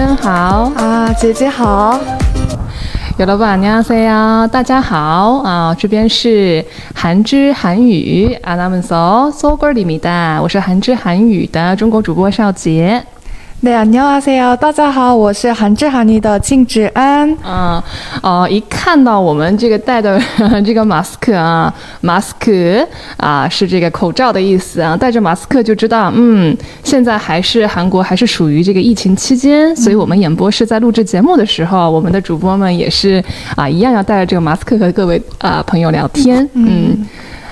真好啊，姐姐好。有老板娘 say 啊，大家好啊，这边是韩之韩语啊，那们搜搜歌里面的，我是韩之韩语的中国主播邵杰。네, 안녕하세요. 大家好,我是韩之韩语的金智安.嗯，哦，一看到我们这个戴的这个马斯克啊，马斯克啊是这个口罩的意思啊，戴着马斯克就知道，嗯，现在还是韩国还是属于这个疫情期间，所以我们演播室在录制节目的时候，我们的主播们也是啊一样要带着这个马斯克和各位啊朋友聊天，嗯。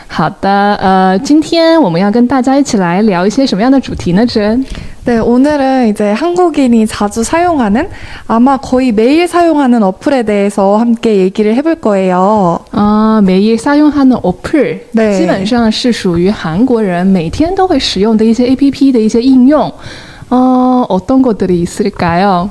好的，呃，今天我们要跟大家一起来聊一些什么样的主题呢？志恩？ 네, 오늘은 이제 한국인이 자주 사용하는 아마 거의 매일 사용하는 어플에 대해서 함께 얘기를 해볼 거예요. 啊，每日사용하는 어플， 对基本上是属于韩国人每天都会使用的一些 A P P 的一些应用。 哦，어떤것들이있을까요？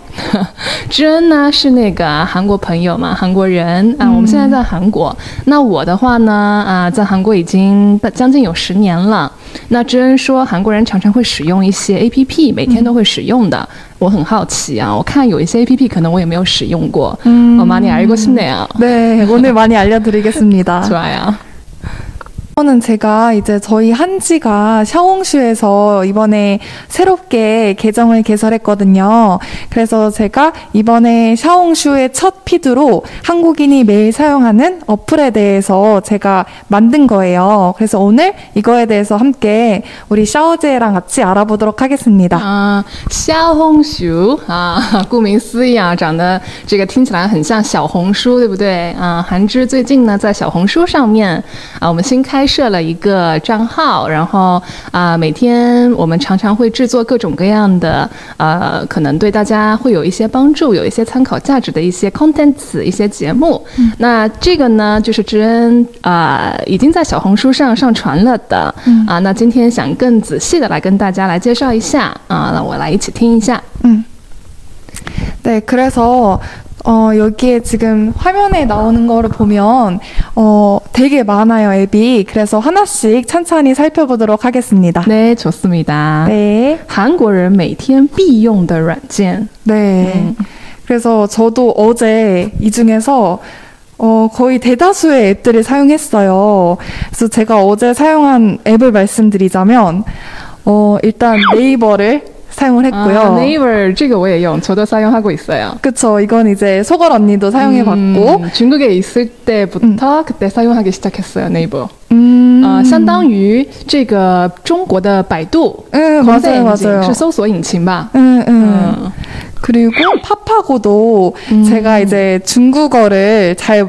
知恩呢是那个韩国朋友嘛，韩国人啊。我们现在在韩国，那我的话呢啊，在韩国已经将近有十年了。那知恩说韩国人常常会使用一些 A P P，每天都会使用的。我很好奇啊，我看有一些 A P P 可能我也没有使用过。嗯，我많이알고싶네요。 네, 오늘 많이 알려드리겠습니다. 좋아요. 이거는 제가 이제 저희 한지가 샤옹슈에서 이번에 새롭게 계정을 개설했거든요. 그래서 제가 이번에 샤옹슈의 첫 피드로 한국인이 매일 사용하는 어플에 대해서 제가 만든 거예요. 그래서 오늘 이거에 대해서 함께 우리 샤오제랑 같이 알아보도록 하겠습니다. 啊，小红书啊，顾名思义啊，长得这个听起来很像小红书，对不对啊？韩之最近呢，在小红书上面啊，我们新开 设了一个账号，然后啊，每天我们常常会制作各种各样的呃，可能对大家会有一些帮助、有一些参考价值的一些 contents 一些节目。那这个呢，就是知恩啊、已经在小红书上上传了的、啊。那今天想更仔细的来跟大家来介绍一下啊，那我来一起听一下。 네, 그래서 어, 여기에 지금 화면에 나오는 거를 보면 어, 되게 많아요, 앱이. 그래서 하나씩 천천히 살펴보도록 하겠습니다. 对，좋습니다。 네. 韩国人每天必用的软件。 네. 그래서 저도 어제 이 중에서 어, 거의 대다수의 앱들을 사용했어요. 그래서 제가 어제 사용한 앱을 말씀드리자면 어, 일단 네이버를 사용을 했고요. 啊 Naver 这个我也用，저도사용하고있어요。 그쵸. 이건 이제 소걸 언니도 사용해봤고. 음, 중국에 있을 때부터 그때 사용하기 시작했어요. 네이버. 음. 啊、相当于这个中国的百度 응, 검색 맞아요, 엔진, 맞아요. 是搜索引擎吧？ 응, 응. 嗯 그리고 파파고도 제가 이제 중국어를 잘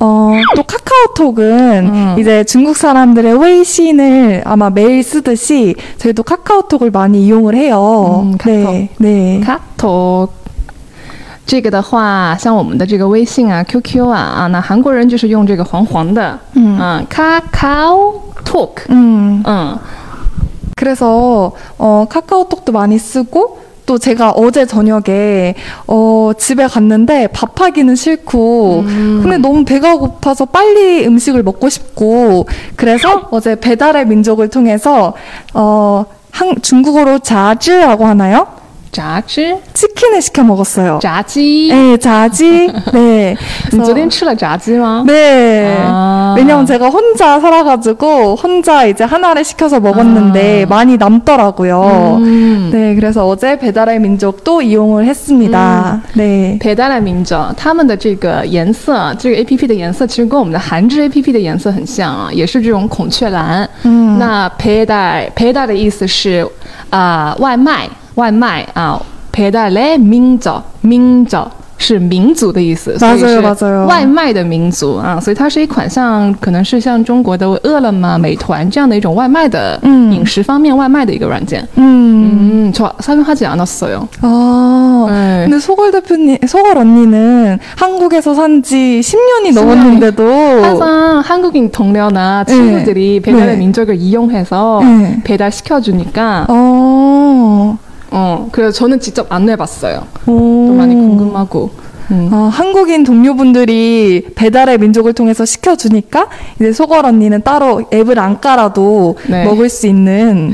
어, 또 카카오톡은 음. 이제 중국 사람들의 웨이신을 아마 매일 쓰듯이 저희도 카카오톡을 많이 이용을 해요. 음, 카톡. 네, 네. 卡托。这个的话，像我们的这个微信啊、QQ 啊啊，那韩国人就是用这个黄黄的，嗯嗯，Kakao Talk， 음. 嗯 그래서 어, 카카오톡도 많이 쓰고 또 제가 어제 저녁에 어, 집에 갔는데 밥하기는 싫고 근데 너무 배가 고파서 빨리 음식을 먹고 싶고 그래서 어제 배달의 민족을 통해서 어, 한, 중국어로 자즈라고 하나요? 炸鸡， 치킨을 시켜 먹었어요. 炸鸡。 네, 자지. 네. 你 그래서- 昨天吃了炸鸡吗？ 네. 아. 왜냐면 제가 혼자 살아가지고 혼자 이제 하나를 시켜서 먹었는데 아. 많이 남더라고요. 음， 네, 그래서 어제 배달의 민족도 이용을 했습니다. 네. 陪带来民众他们的这个颜色，这个 A P P 的颜色其实跟我们的韩制 A P P 的颜色很像啊，也是这种孔雀蓝。嗯那陪带陪带的意思是啊、外卖 外卖啊，陪带来民族民族。是民族的意思，所以 맞아요 是 맞아요 外卖的民族啊，所以它是一款像可能是像中国的饿了么、美团这样的一种外卖的嗯饮食方面外卖的一个软件。 음. 음, 저 사용하지 않았어요. 아, 네. 근데 소걸 대표님, 소걸 언니는 한국에서 산 지 10년이 10년이. 넘었는데도 항상 한국인 동료나 친구들이 배달의 네. 민족을 이용해서 네. 배달 시켜주니까 어, 어 그래서 저는 직접 안 내봤어요. 오. 또 많이 궁금하고. 음. 어, 한국인 동료분들이 배달의 민족을 통해서 시켜주니까 이제 소걸 언니는 따로 앱을 안 깔아도 네. 먹을 수 있는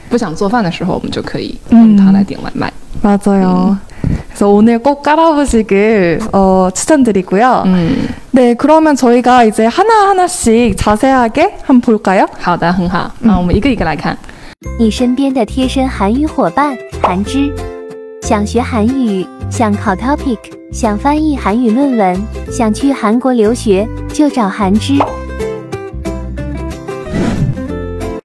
不想做饭的时候，我们就可以嗯用它来点外卖。 맞아요. 그래서 오늘 꼭 깔아보시길 어, 추천드리고요. 嗯， 네, 그러면 저희가 이제 하나하나씩 자세하게 한번 볼까요? 好的，很好。啊，我们一个一个来看。你身边的贴身韩语伙伴韩之，想学韩语，想考 TOPIK，想翻译韩语论文，想去韩国留学，就找韩之。